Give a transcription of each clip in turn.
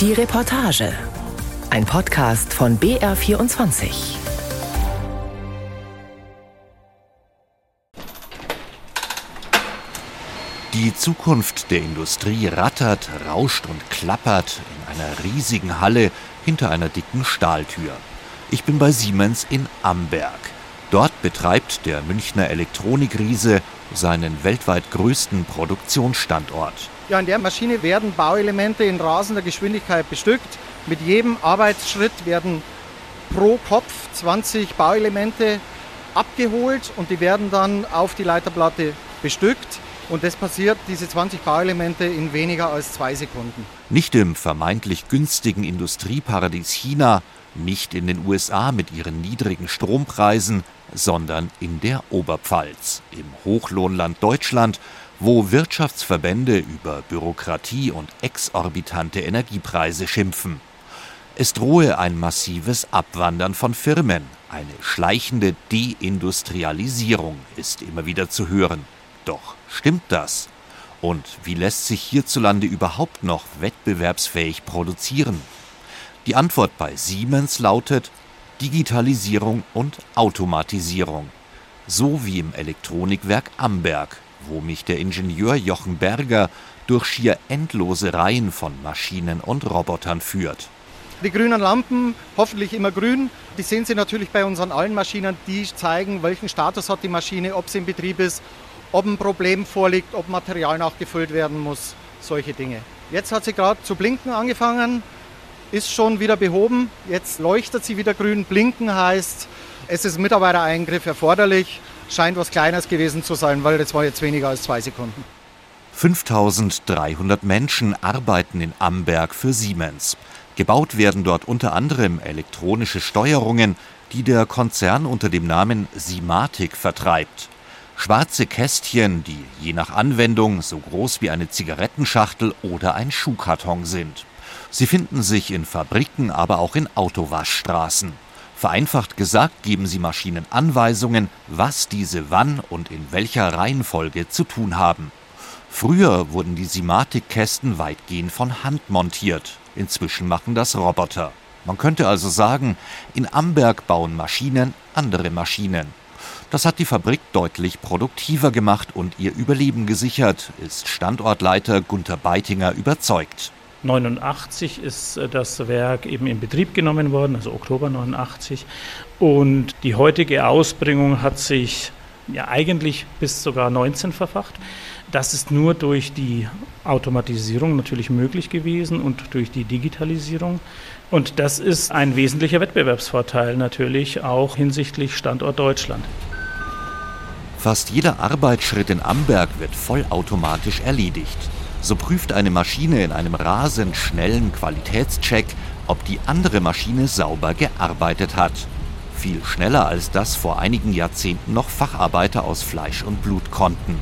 Die Reportage. Ein Podcast von BR24. Die Zukunft der Industrie rattert, rauscht und klappert in einer riesigen Halle hinter einer dicken Stahltür. Ich bin bei Siemens in Amberg. Dort betreibt der Münchner Elektronikriese seinen weltweit größten Produktionsstandort. Ja, in der Maschine werden Bauelemente in rasender Geschwindigkeit bestückt. Mit jedem Arbeitsschritt werden pro Kopf 20 Bauelemente abgeholt und die werden dann auf die Leiterplatte bestückt. Und das passiert, diese 20 Bauelemente, in weniger als zwei Sekunden. Nicht im vermeintlich günstigen Industrieparadies China, nicht in den USA mit ihren niedrigen Strompreisen, sondern in der Oberpfalz, im Hochlohnland Deutschland, wo Wirtschaftsverbände über Bürokratie und exorbitante Energiepreise schimpfen. Es drohe ein massives Abwandern von Firmen, eine schleichende Deindustrialisierung ist immer wieder zu hören. Doch stimmt das? Und wie lässt sich hierzulande überhaupt noch wettbewerbsfähig produzieren? Die Antwort bei Siemens lautet Digitalisierung und Automatisierung. So wie im Elektronikwerk Amberg, wo mich der Ingenieur Jochen Berger durch schier endlose Reihen von Maschinen und Robotern führt. Die grünen Lampen, hoffentlich immer grün, die sehen Sie natürlich bei unseren allen Maschinen. Die zeigen, welchen Status hat die Maschine, ob sie in Betrieb ist, ob ein Problem vorliegt, ob Material nachgefüllt werden muss, solche Dinge. Jetzt hat sie gerade zu blinken angefangen ist schon wieder behoben. Jetzt leuchtet sie wieder grün. Blinken heißt, es ist Mitarbeitereingriff erforderlich. Scheint was Kleines gewesen zu sein, weil das war jetzt weniger als zwei Sekunden. 5300 Menschen arbeiten in Amberg für Siemens. Gebaut werden dort unter anderem elektronische Steuerungen, die der Konzern unter dem Namen Simatic vertreibt. Schwarze Kästchen, die je nach Anwendung so groß wie eine Zigarettenschachtel oder ein Schuhkarton sind. Sie finden sich in Fabriken, aber auch in Autowaschstraßen. Vereinfacht gesagt geben sie Maschinen Anweisungen, was diese wann und in welcher Reihenfolge zu tun haben. Früher wurden die Simatic-Kästen weitgehend von Hand montiert. Inzwischen machen das Roboter. Man könnte also sagen, in Amberg bauen Maschinen andere Maschinen. Das hat die Fabrik deutlich produktiver gemacht und ihr Überleben gesichert, ist Standortleiter Gunther Beitinger überzeugt. 1989 ist äh, das Werk eben in Betrieb genommen worden, also Oktober 89. Und die heutige Ausbringung hat sich ja eigentlich bis sogar 19 verfacht. Das ist nur durch die Automatisierung natürlich möglich gewesen und durch die Digitalisierung. Und das ist ein wesentlicher Wettbewerbsvorteil natürlich auch hinsichtlich Standort Deutschland. Fast jeder Arbeitsschritt in Amberg wird vollautomatisch erledigt. So prüft eine Maschine in einem rasend schnellen Qualitätscheck, ob die andere Maschine sauber gearbeitet hat. Viel schneller als das vor einigen Jahrzehnten noch Facharbeiter aus Fleisch und Blut konnten.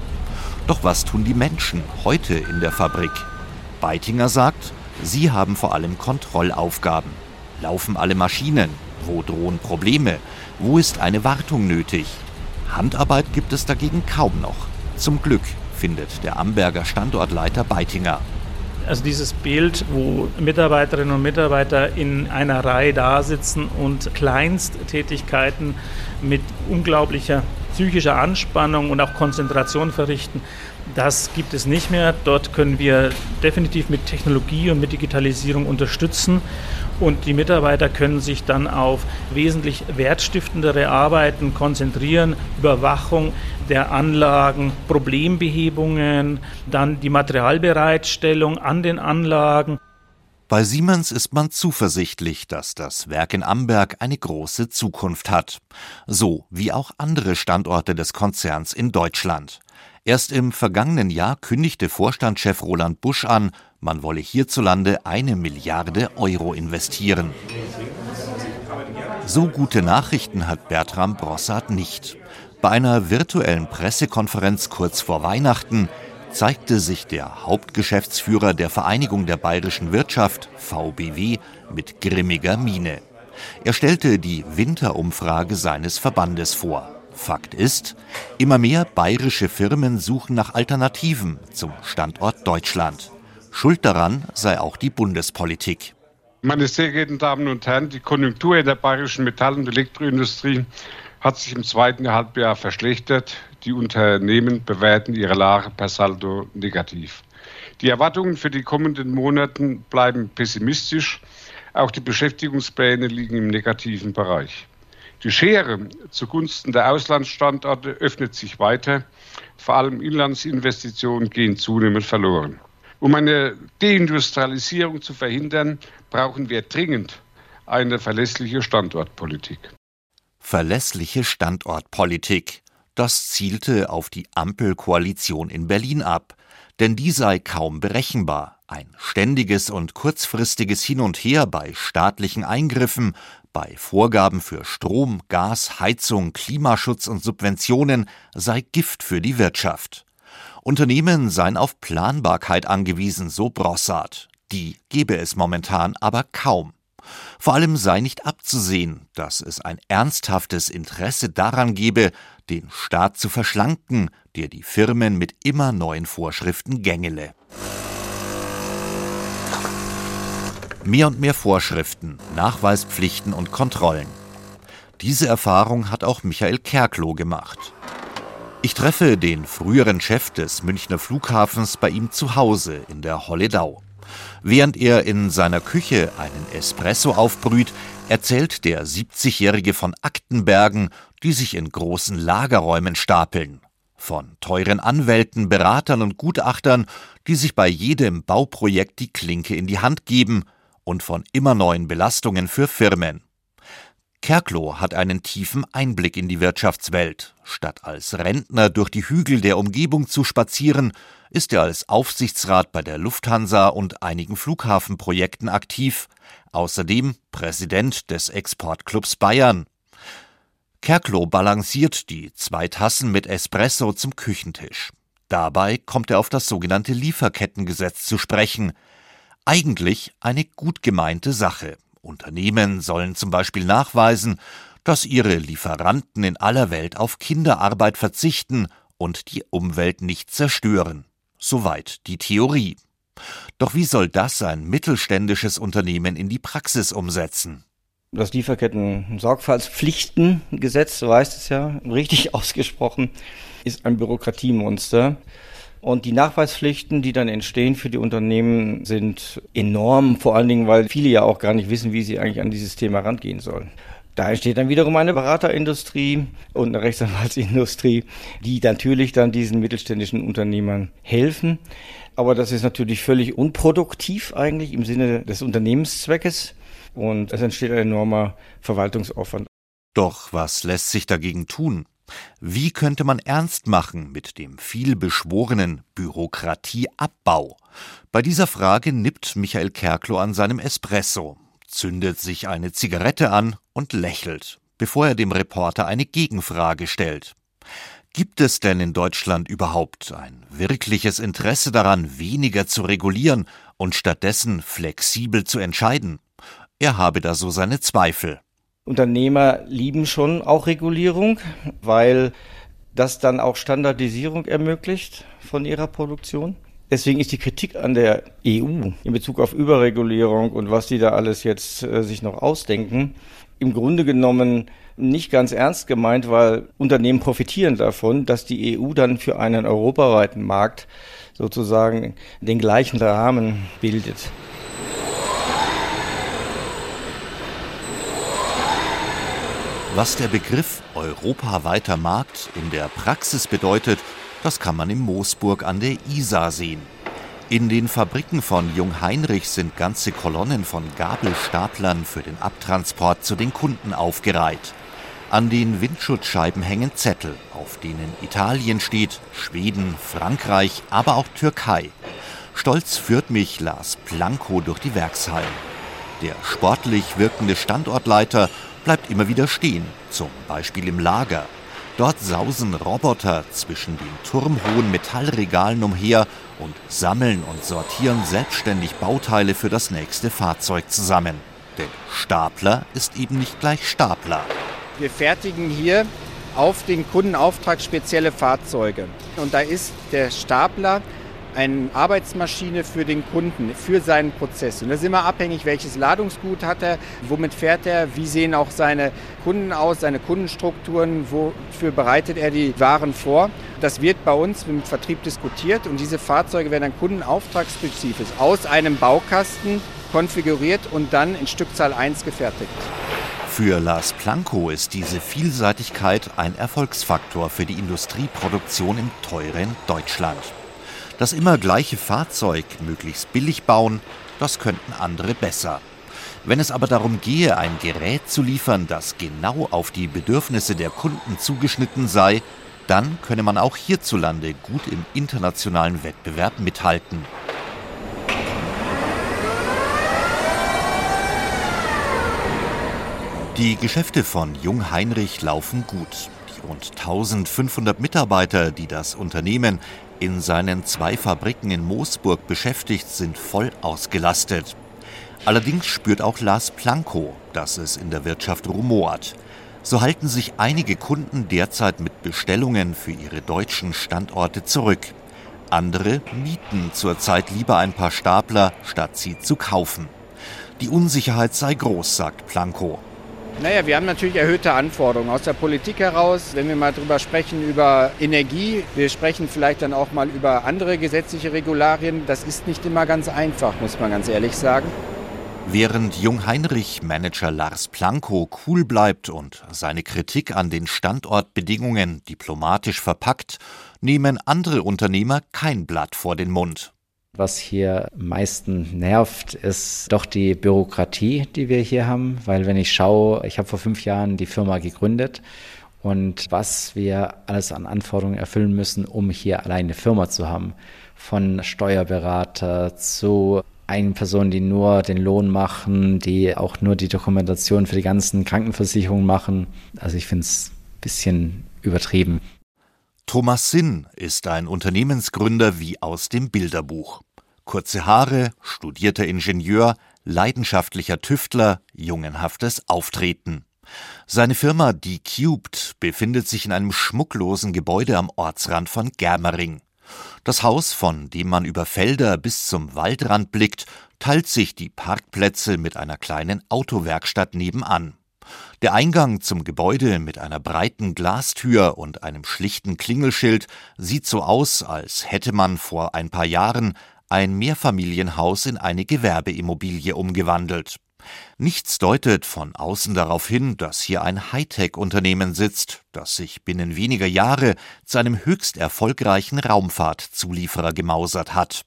Doch was tun die Menschen heute in der Fabrik? Beitinger sagt, sie haben vor allem Kontrollaufgaben. Laufen alle Maschinen? Wo drohen Probleme? Wo ist eine Wartung nötig? Handarbeit gibt es dagegen kaum noch. Zum Glück findet der Amberger Standortleiter Beitinger. Also dieses Bild, wo Mitarbeiterinnen und Mitarbeiter in einer Reihe da sitzen und Kleinsttätigkeiten mit unglaublicher psychischer Anspannung und auch Konzentration verrichten, das gibt es nicht mehr. Dort können wir definitiv mit Technologie und mit Digitalisierung unterstützen und die Mitarbeiter können sich dann auf wesentlich wertstiftendere Arbeiten konzentrieren, Überwachung der Anlagen, Problembehebungen, dann die Materialbereitstellung an den Anlagen. Bei Siemens ist man zuversichtlich, dass das Werk in Amberg eine große Zukunft hat. So wie auch andere Standorte des Konzerns in Deutschland. Erst im vergangenen Jahr kündigte Vorstandschef Roland Busch an, man wolle hierzulande eine Milliarde Euro investieren. So gute Nachrichten hat Bertram Brossard nicht. Bei einer virtuellen Pressekonferenz kurz vor Weihnachten zeigte sich der Hauptgeschäftsführer der Vereinigung der bayerischen Wirtschaft, VBW, mit grimmiger Miene. Er stellte die Winterumfrage seines Verbandes vor. Fakt ist, immer mehr bayerische Firmen suchen nach Alternativen zum Standort Deutschland. Schuld daran sei auch die Bundespolitik. Meine sehr geehrten Damen und Herren, die Konjunktur in der bayerischen Metall- und Elektroindustrie hat sich im zweiten Halbjahr verschlechtert. Die Unternehmen bewerten ihre Lage per Saldo negativ. Die Erwartungen für die kommenden Monate bleiben pessimistisch. Auch die Beschäftigungspläne liegen im negativen Bereich. Die Schere zugunsten der Auslandsstandorte öffnet sich weiter. Vor allem Inlandsinvestitionen gehen zunehmend verloren. Um eine Deindustrialisierung zu verhindern, brauchen wir dringend eine verlässliche Standortpolitik. Verlässliche Standortpolitik. Das zielte auf die Ampelkoalition in Berlin ab, denn die sei kaum berechenbar. Ein ständiges und kurzfristiges Hin und Her bei staatlichen Eingriffen, bei Vorgaben für Strom, Gas, Heizung, Klimaschutz und Subventionen sei Gift für die Wirtschaft. Unternehmen seien auf Planbarkeit angewiesen, so Brossard. Die gebe es momentan aber kaum. Vor allem sei nicht abzusehen, dass es ein ernsthaftes Interesse daran gebe, den Staat zu verschlanken, der die Firmen mit immer neuen Vorschriften gängele. Mehr und mehr Vorschriften, Nachweispflichten und Kontrollen. Diese Erfahrung hat auch Michael Kerkloh gemacht. Ich treffe den früheren Chef des Münchner Flughafens bei ihm zu Hause in der Holledau. Während er in seiner Küche einen Espresso aufbrüht, erzählt der 70-Jährige von Aktenbergen, die sich in großen Lagerräumen stapeln. Von teuren Anwälten, Beratern und Gutachtern, die sich bei jedem Bauprojekt die Klinke in die Hand geben, und von immer neuen Belastungen für Firmen. Kerkloh hat einen tiefen Einblick in die Wirtschaftswelt. Statt als Rentner durch die Hügel der Umgebung zu spazieren, ist er als Aufsichtsrat bei der Lufthansa und einigen Flughafenprojekten aktiv, außerdem Präsident des Exportclubs Bayern. Kerkloh balanciert die zwei Tassen mit Espresso zum Küchentisch. Dabei kommt er auf das sogenannte Lieferkettengesetz zu sprechen. Eigentlich eine gut gemeinte Sache. Unternehmen sollen zum Beispiel nachweisen, dass ihre Lieferanten in aller Welt auf Kinderarbeit verzichten und die Umwelt nicht zerstören. Soweit die Theorie. Doch wie soll das ein mittelständisches Unternehmen in die Praxis umsetzen? Das Lieferketten-Sorgfaltspflichtengesetz, so heißt es ja, richtig ausgesprochen, ist ein Bürokratiemonster. Und die Nachweispflichten, die dann entstehen für die Unternehmen, sind enorm, vor allen Dingen, weil viele ja auch gar nicht wissen, wie sie eigentlich an dieses Thema rangehen sollen. Da entsteht dann wiederum eine Beraterindustrie und eine Rechtsanwaltsindustrie, die natürlich dann diesen mittelständischen Unternehmern helfen. Aber das ist natürlich völlig unproduktiv eigentlich im Sinne des Unternehmenszweckes und es entsteht ein enormer Verwaltungsaufwand. Doch was lässt sich dagegen tun? Wie könnte man ernst machen mit dem vielbeschworenen Bürokratieabbau? Bei dieser Frage nippt Michael Kerklo an seinem Espresso, zündet sich eine Zigarette an und lächelt, bevor er dem Reporter eine Gegenfrage stellt. Gibt es denn in Deutschland überhaupt ein wirkliches Interesse daran, weniger zu regulieren und stattdessen flexibel zu entscheiden? Er habe da so seine Zweifel. Unternehmer lieben schon auch Regulierung, weil das dann auch Standardisierung ermöglicht von ihrer Produktion. Deswegen ist die Kritik an der EU in Bezug auf Überregulierung und was die da alles jetzt äh, sich noch ausdenken, im Grunde genommen nicht ganz ernst gemeint, weil Unternehmen profitieren davon, dass die EU dann für einen europaweiten Markt sozusagen den gleichen Rahmen bildet. Was der Begriff europaweiter Markt in der Praxis bedeutet, das kann man in Moosburg an der Isar sehen. In den Fabriken von Jungheinrich sind ganze Kolonnen von Gabelstaplern für den Abtransport zu den Kunden aufgereiht. An den Windschutzscheiben hängen Zettel, auf denen Italien steht, Schweden, Frankreich, aber auch Türkei. Stolz führt mich Lars Planko durch die Werkshallen. Der sportlich wirkende Standortleiter bleibt immer wieder stehen, zum Beispiel im Lager. Dort sausen Roboter zwischen den turmhohen Metallregalen umher und sammeln und sortieren selbstständig Bauteile für das nächste Fahrzeug zusammen. Denn Stapler ist eben nicht gleich Stapler. Wir fertigen hier auf den Kundenauftrag spezielle Fahrzeuge. Und da ist der Stapler eine Arbeitsmaschine für den Kunden, für seinen Prozess. Und das ist immer abhängig, welches Ladungsgut hat er, womit fährt er, wie sehen auch seine Kunden aus, seine Kundenstrukturen, wofür bereitet er die Waren vor. Das wird bei uns im Vertrieb diskutiert und diese Fahrzeuge werden dann kundenauftragsspezifisch aus einem Baukasten konfiguriert und dann in Stückzahl 1 gefertigt. Für Lars Planko ist diese Vielseitigkeit ein Erfolgsfaktor für die Industrieproduktion im teuren Deutschland. Das immer gleiche Fahrzeug möglichst billig bauen, das könnten andere besser. Wenn es aber darum gehe, ein Gerät zu liefern, das genau auf die Bedürfnisse der Kunden zugeschnitten sei, dann könne man auch hierzulande gut im internationalen Wettbewerb mithalten. Die Geschäfte von Jung Heinrich laufen gut. Rund 1500 Mitarbeiter, die das Unternehmen in seinen zwei Fabriken in Moosburg beschäftigt, sind voll ausgelastet. Allerdings spürt auch Lars Planko, dass es in der Wirtschaft rumort. So halten sich einige Kunden derzeit mit Bestellungen für ihre deutschen Standorte zurück. Andere mieten zurzeit lieber ein paar Stapler, statt sie zu kaufen. Die Unsicherheit sei groß, sagt Planko. Naja, wir haben natürlich erhöhte Anforderungen aus der Politik heraus. Wenn wir mal darüber sprechen, über Energie, wir sprechen vielleicht dann auch mal über andere gesetzliche Regularien. Das ist nicht immer ganz einfach, muss man ganz ehrlich sagen. Während Jung-Heinrich-Manager Lars Planko cool bleibt und seine Kritik an den Standortbedingungen diplomatisch verpackt, nehmen andere Unternehmer kein Blatt vor den Mund. Was hier am meisten nervt, ist doch die Bürokratie, die wir hier haben. Weil wenn ich schaue, ich habe vor fünf Jahren die Firma gegründet und was wir alles an Anforderungen erfüllen müssen, um hier alleine eine Firma zu haben. Von Steuerberater zu einen Personen, die nur den Lohn machen, die auch nur die Dokumentation für die ganzen Krankenversicherungen machen. Also ich finde es ein bisschen übertrieben. Thomas Sinn ist ein Unternehmensgründer wie aus dem Bilderbuch. Kurze Haare, studierter Ingenieur, leidenschaftlicher Tüftler, jungenhaftes Auftreten. Seine Firma Die Cubed befindet sich in einem schmucklosen Gebäude am Ortsrand von Germering. Das Haus, von dem man über Felder bis zum Waldrand blickt, teilt sich die Parkplätze mit einer kleinen Autowerkstatt nebenan. Der Eingang zum Gebäude mit einer breiten Glastür und einem schlichten Klingelschild sieht so aus, als hätte man vor ein paar Jahren ein Mehrfamilienhaus in eine Gewerbeimmobilie umgewandelt. Nichts deutet von außen darauf hin, dass hier ein Hightech-Unternehmen sitzt, das sich binnen weniger Jahre zu einem höchst erfolgreichen Raumfahrtzulieferer gemausert hat.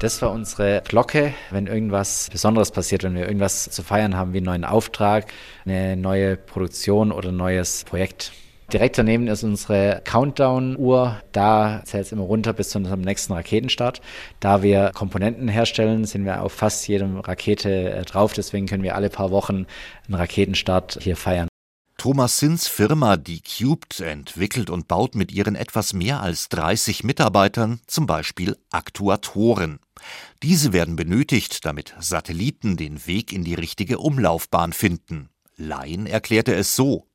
Das war unsere Glocke, wenn irgendwas Besonderes passiert, wenn wir irgendwas zu feiern haben, wie einen neuen Auftrag, eine neue Produktion oder ein neues Projekt. Direkt daneben ist unsere Countdown-Uhr. Da zählt es immer runter bis zu unserem nächsten Raketenstart. Da wir Komponenten herstellen, sind wir auf fast jedem Rakete äh, drauf. Deswegen können wir alle paar Wochen einen Raketenstart hier feiern. Thomas Sins Firma Die Cubed entwickelt und baut mit ihren etwas mehr als 30 Mitarbeitern zum Beispiel Aktuatoren. Diese werden benötigt, damit Satelliten den Weg in die richtige Umlaufbahn finden. Laien erklärte es so.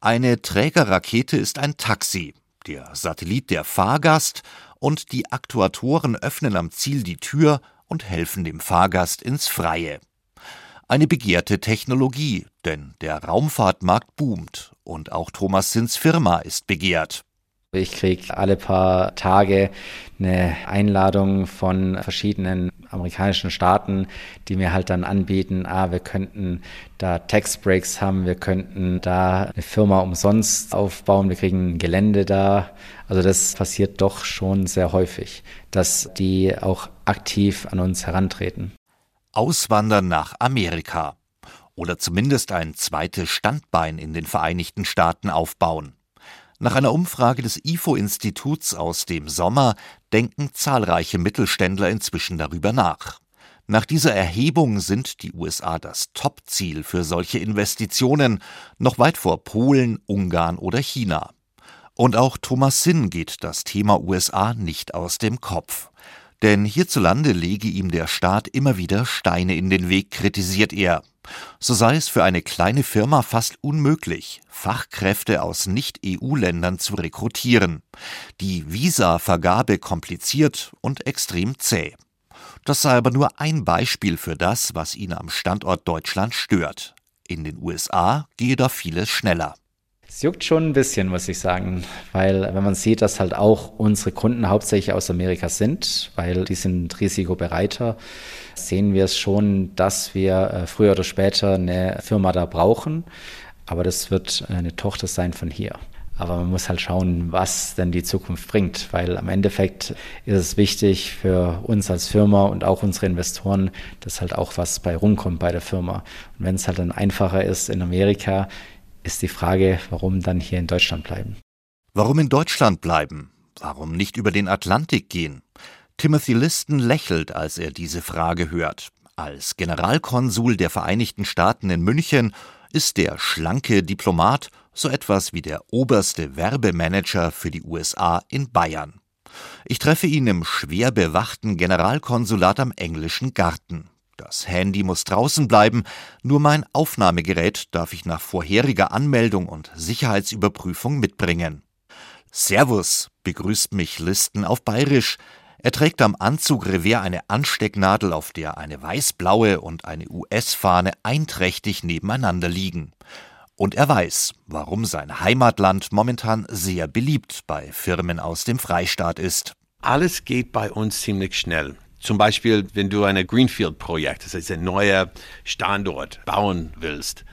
Eine Trägerrakete ist ein Taxi, der Satellit der Fahrgast und die Aktuatoren öffnen am Ziel die Tür und helfen dem Fahrgast ins Freie. Eine begehrte Technologie, denn der Raumfahrtmarkt boomt und auch Thomas Sins Firma ist begehrt. Ich kriege alle paar Tage eine Einladung von verschiedenen amerikanischen Staaten, die mir halt dann anbieten, ah, wir könnten da Tax Breaks haben, wir könnten da eine Firma umsonst aufbauen, wir kriegen ein Gelände da. Also das passiert doch schon sehr häufig, dass die auch aktiv an uns herantreten auswandern nach Amerika oder zumindest ein zweites Standbein in den Vereinigten Staaten aufbauen. Nach einer Umfrage des IFO-Instituts aus dem Sommer denken zahlreiche Mittelständler inzwischen darüber nach. Nach dieser Erhebung sind die USA das Top-Ziel für solche Investitionen, noch weit vor Polen, Ungarn oder China. Und auch Thomas Sinn geht das Thema USA nicht aus dem Kopf. Denn hierzulande lege ihm der Staat immer wieder Steine in den Weg, kritisiert er. So sei es für eine kleine Firma fast unmöglich, Fachkräfte aus Nicht-EU-Ländern zu rekrutieren. Die Visa-Vergabe kompliziert und extrem zäh. Das sei aber nur ein Beispiel für das, was ihn am Standort Deutschland stört. In den USA gehe da vieles schneller. Es juckt schon ein bisschen, muss ich sagen, weil wenn man sieht, dass halt auch unsere Kunden hauptsächlich aus Amerika sind, weil die sind risikobereiter, sehen wir es schon, dass wir äh, früher oder später eine Firma da brauchen. Aber das wird eine Tochter sein von hier. Aber man muss halt schauen, was denn die Zukunft bringt, weil am Endeffekt ist es wichtig für uns als Firma und auch unsere Investoren, dass halt auch was bei rumkommt bei der Firma. Und wenn es halt dann einfacher ist in Amerika, ist die Frage, warum dann hier in Deutschland bleiben. Warum in Deutschland bleiben? Warum nicht über den Atlantik gehen? Timothy Liston lächelt, als er diese Frage hört. Als Generalkonsul der Vereinigten Staaten in München ist der schlanke Diplomat so etwas wie der oberste Werbemanager für die USA in Bayern. Ich treffe ihn im schwer bewachten Generalkonsulat am englischen Garten. Das Handy muss draußen bleiben, nur mein Aufnahmegerät darf ich nach vorheriger Anmeldung und Sicherheitsüberprüfung mitbringen. Servus, begrüßt mich Listen auf Bayerisch. Er trägt am Anzugrevier eine Anstecknadel, auf der eine weißblaue und eine US-Fahne einträchtig nebeneinander liegen. Und er weiß, warum sein Heimatland momentan sehr beliebt bei Firmen aus dem Freistaat ist. Alles geht bei uns ziemlich schnell. Zum Beispiel, wenn du ein Greenfield-Projekt, das heißt ein neuer Standort bauen willst,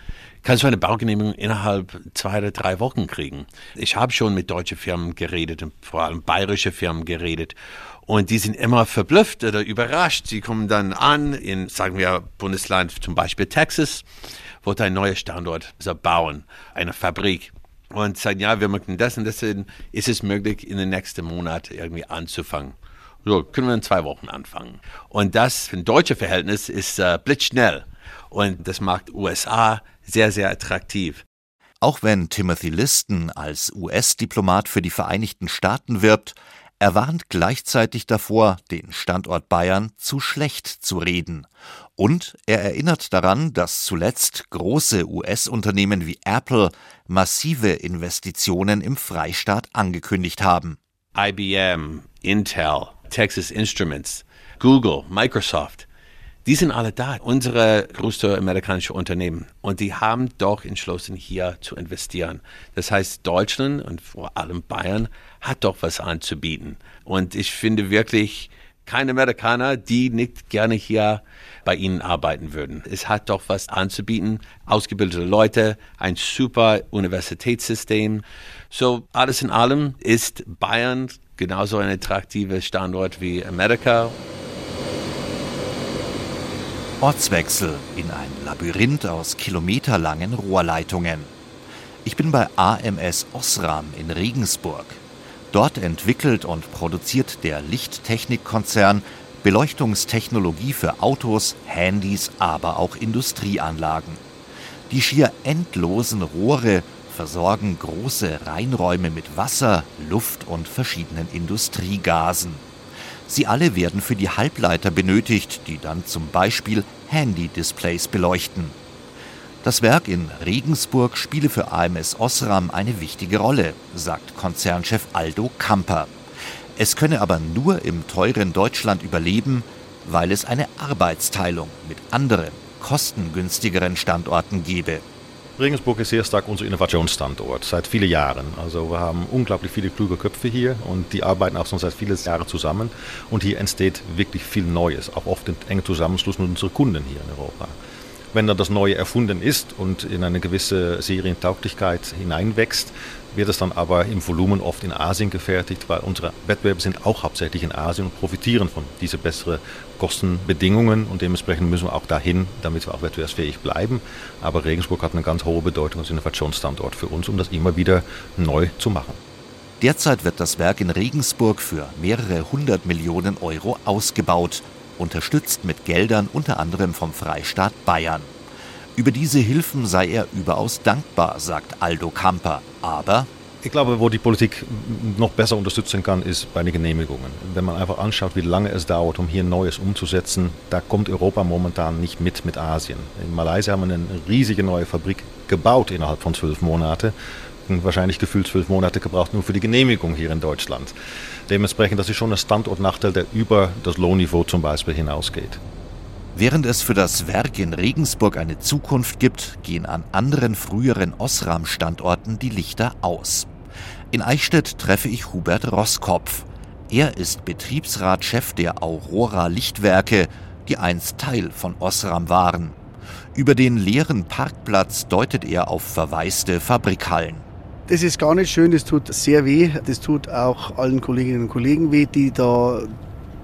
kannst du eine Baugenehmigung innerhalb zwei oder drei Wochen kriegen. Ich habe schon mit deutschen Firmen geredet und vor allem bayerische Firmen geredet. Und die sind immer verblüfft oder überrascht. Sie kommen dann an in, sagen wir, Bundesland, zum Beispiel Texas, wo ein neuer Standort bauen, eine Fabrik. Und sagen, ja, wir möchten das und das. Ist es möglich, in den nächsten Monaten irgendwie anzufangen? So, können wir in zwei Wochen anfangen. Und das für ein deutsches Verhältnis ist äh, blitzschnell. Und das macht USA sehr, sehr attraktiv. Auch wenn Timothy Liston als US-Diplomat für die Vereinigten Staaten wirbt, er warnt gleichzeitig davor, den Standort Bayern zu schlecht zu reden. Und er erinnert daran, dass zuletzt große US-Unternehmen wie Apple massive Investitionen im Freistaat angekündigt haben. IBM, Intel, Texas Instruments, Google, Microsoft, die sind alle da, unsere größte amerikanische Unternehmen. Und die haben doch entschlossen, hier zu investieren. Das heißt, Deutschland und vor allem Bayern hat doch was anzubieten. Und ich finde wirklich, keine Amerikaner, die nicht gerne hier bei Ihnen arbeiten würden. Es hat doch was anzubieten. Ausgebildete Leute, ein super Universitätssystem. So alles in allem ist Bayern genauso ein attraktiver Standort wie Amerika. Ortswechsel in ein Labyrinth aus kilometerlangen Rohrleitungen. Ich bin bei AMS Osram in Regensburg. Dort entwickelt und produziert der Lichttechnikkonzern Beleuchtungstechnologie für Autos, Handys, aber auch Industrieanlagen. Die schier endlosen Rohre versorgen große Reinräume mit Wasser, Luft und verschiedenen Industriegasen. Sie alle werden für die Halbleiter benötigt, die dann zum Beispiel Handy-Displays beleuchten. Das Werk in Regensburg spiele für AMS Osram eine wichtige Rolle, sagt Konzernchef Aldo Kamper. Es könne aber nur im teuren Deutschland überleben, weil es eine Arbeitsteilung mit anderen, kostengünstigeren Standorten gebe. Regensburg ist sehr stark unser Innovationsstandort seit vielen Jahren. Also wir haben unglaublich viele kluge Köpfe hier und die arbeiten auch schon seit vielen Jahren zusammen. Und hier entsteht wirklich viel Neues, auch oft in engen Zusammenschluss mit unseren Kunden hier in Europa. Wenn dann das Neue erfunden ist und in eine gewisse Serientauglichkeit hineinwächst, wird es dann aber im Volumen oft in Asien gefertigt, weil unsere Wettbewerber sind auch hauptsächlich in Asien und profitieren von diesen besseren Kostenbedingungen und dementsprechend müssen wir auch dahin, damit wir auch wettbewerbsfähig bleiben. Aber Regensburg hat eine ganz hohe Bedeutung als Innovationsstandort für uns, um das immer wieder neu zu machen. Derzeit wird das Werk in Regensburg für mehrere hundert Millionen Euro ausgebaut, unterstützt mit Geldern unter anderem vom Freistaat Bayern. Über diese Hilfen sei er überaus dankbar, sagt Aldo Kamper. Aber Ich glaube, wo die Politik noch besser unterstützen kann, ist bei den Genehmigungen. Wenn man einfach anschaut, wie lange es dauert, um hier Neues umzusetzen, da kommt Europa momentan nicht mit mit Asien. In Malaysia haben wir eine riesige neue Fabrik gebaut innerhalb von zwölf Monaten. Wahrscheinlich gefühlt zwölf Monate gebraucht nur für die Genehmigung hier in Deutschland. Dementsprechend, das ist schon ein Standortnachteil, der über das Lohnniveau zum Beispiel hinausgeht. Während es für das Werk in Regensburg eine Zukunft gibt, gehen an anderen früheren Osram-Standorten die Lichter aus. In Eichstätt treffe ich Hubert Rosskopf. Er ist Betriebsratchef der Aurora Lichtwerke, die einst Teil von Osram waren. Über den leeren Parkplatz deutet er auf verwaiste Fabrikhallen. Das ist gar nicht schön, das tut sehr weh. Das tut auch allen Kolleginnen und Kollegen weh, die da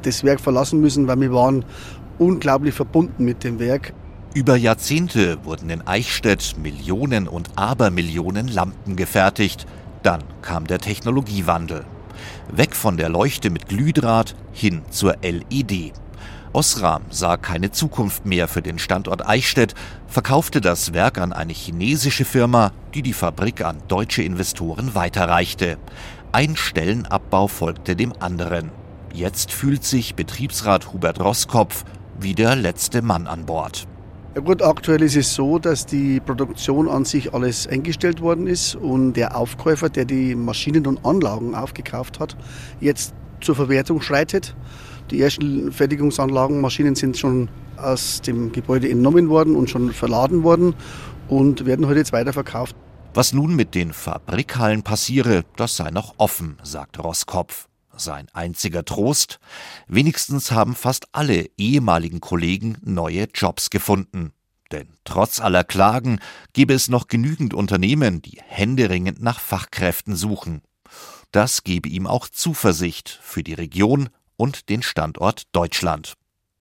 das Werk verlassen müssen, weil wir waren unglaublich verbunden mit dem Werk. Über Jahrzehnte wurden in Eichstätt Millionen und Abermillionen Lampen gefertigt. Dann kam der Technologiewandel. Weg von der Leuchte mit Glühdraht hin zur LED. Osram sah keine Zukunft mehr für den Standort Eichstätt, verkaufte das Werk an eine chinesische Firma, die die Fabrik an deutsche Investoren weiterreichte. Ein Stellenabbau folgte dem anderen. Jetzt fühlt sich Betriebsrat Hubert Rosskopf wie der letzte Mann an Bord. Ja gut, aktuell ist es so, dass die Produktion an sich alles eingestellt worden ist und der Aufkäufer, der die Maschinen und Anlagen aufgekauft hat, jetzt zur Verwertung schreitet. Die ersten Fertigungsanlagen, Maschinen sind schon aus dem Gebäude entnommen worden und schon verladen worden und werden heute jetzt weiterverkauft. Was nun mit den Fabrikhallen passiere, das sei noch offen, sagt Rosskopf. Sein einziger Trost, wenigstens haben fast alle ehemaligen Kollegen neue Jobs gefunden. Denn trotz aller Klagen gäbe es noch genügend Unternehmen, die händeringend nach Fachkräften suchen. Das gebe ihm auch Zuversicht für die Region und den Standort Deutschland.